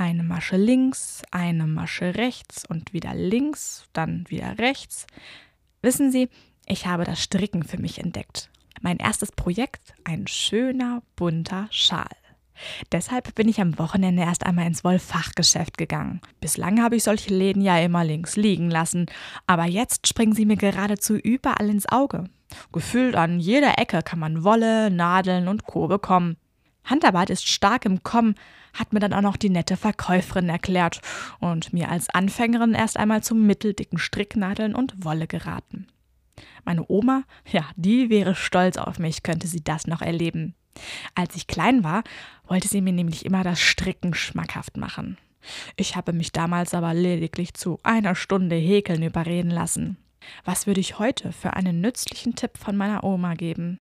Eine Masche links, eine Masche rechts und wieder links, dann wieder rechts. Wissen Sie, ich habe das Stricken für mich entdeckt. Mein erstes Projekt, ein schöner, bunter Schal. Deshalb bin ich am Wochenende erst einmal ins Wollfachgeschäft gegangen. Bislang habe ich solche Läden ja immer links liegen lassen, aber jetzt springen sie mir geradezu überall ins Auge. Gefühlt an jeder Ecke kann man Wolle, Nadeln und Co. bekommen. Handarbeit ist stark im Kommen, hat mir dann auch noch die nette Verkäuferin erklärt und mir als Anfängerin erst einmal zu mitteldicken Stricknadeln und Wolle geraten. Meine Oma, ja, die wäre stolz auf mich, könnte sie das noch erleben. Als ich klein war, wollte sie mir nämlich immer das Stricken schmackhaft machen. Ich habe mich damals aber lediglich zu einer Stunde Häkeln überreden lassen. Was würde ich heute für einen nützlichen Tipp von meiner Oma geben?